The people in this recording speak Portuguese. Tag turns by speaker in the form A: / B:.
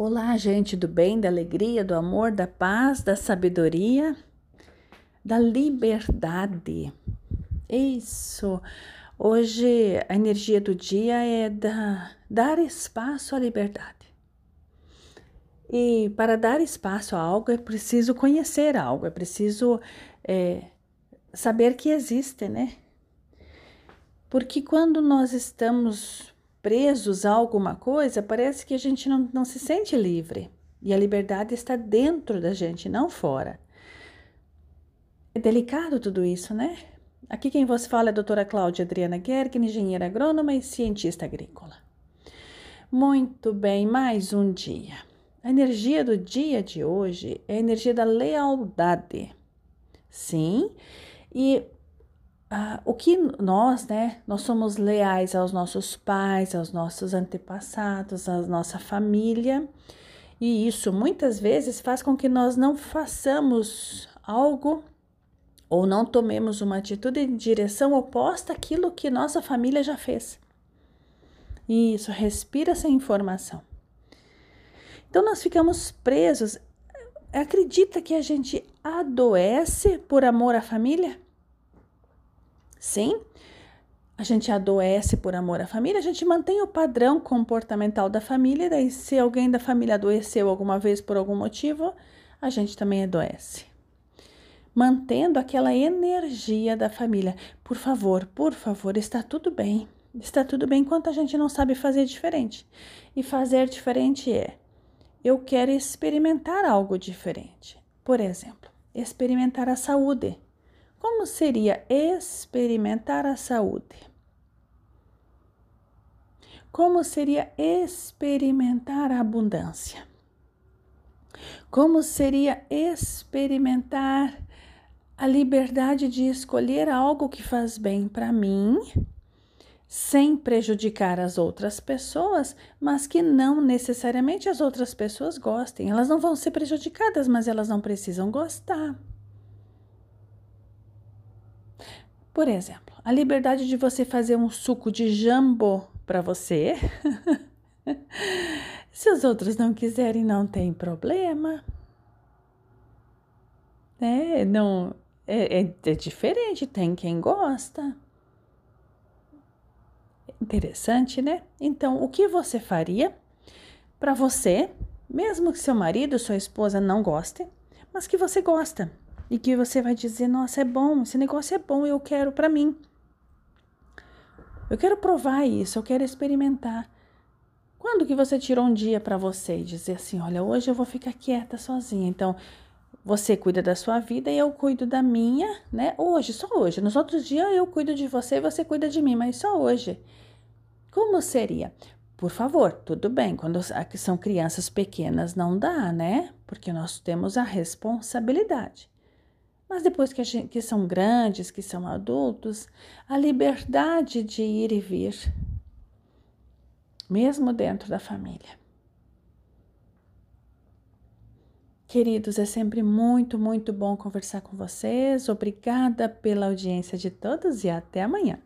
A: Olá, gente do bem, da alegria, do amor, da paz, da sabedoria, da liberdade. Isso. Hoje a energia do dia é da, dar espaço à liberdade. E para dar espaço a algo é preciso conhecer algo, é preciso é, saber que existe, né? Porque quando nós estamos presos a alguma coisa, parece que a gente não, não se sente livre. E a liberdade está dentro da gente, não fora. É delicado tudo isso, né? Aqui quem vos fala é a doutora Cláudia Adriana Gergen, engenheira agrônoma e cientista agrícola. Muito bem, mais um dia. A energia do dia de hoje é a energia da lealdade. Sim, e ah, o que nós, né, nós somos leais aos nossos pais, aos nossos antepassados, à nossa família, e isso muitas vezes faz com que nós não façamos algo ou não tomemos uma atitude em direção oposta àquilo que nossa família já fez. Isso, respira essa informação. Então nós ficamos presos. Acredita que a gente adoece por amor à família? Sim, a gente adoece por amor à família, a gente mantém o padrão comportamental da família, daí se alguém da família adoeceu alguma vez por algum motivo, a gente também adoece. Mantendo aquela energia da família. Por favor, por favor, está tudo bem. Está tudo bem enquanto a gente não sabe fazer diferente. E fazer diferente é: eu quero experimentar algo diferente. Por exemplo, experimentar a saúde como seria experimentar a saúde? Como seria experimentar a abundância? Como seria experimentar a liberdade de escolher algo que faz bem para mim, sem prejudicar as outras pessoas, mas que não necessariamente as outras pessoas gostem. Elas não vão ser prejudicadas, mas elas não precisam gostar. Por exemplo, a liberdade de você fazer um suco de jambo para você. Se os outros não quiserem, não tem problema. É, não, é, é, é diferente, tem quem gosta. Interessante, né? Então, o que você faria para você, mesmo que seu marido, sua esposa não goste, mas que você gosta? E que você vai dizer: "Nossa, é bom, esse negócio é bom, eu quero para mim". Eu quero provar isso, eu quero experimentar. Quando que você tirou um dia para você e dizer assim: "Olha, hoje eu vou ficar quieta sozinha". Então, você cuida da sua vida e eu cuido da minha, né? Hoje, só hoje. Nos outros dias eu cuido de você e você cuida de mim, mas só hoje. Como seria? Por favor, tudo bem, quando são crianças pequenas não dá, né? Porque nós temos a responsabilidade. Mas depois que, gente, que são grandes, que são adultos, a liberdade de ir e vir, mesmo dentro da família. Queridos, é sempre muito, muito bom conversar com vocês. Obrigada pela audiência de todos e até amanhã.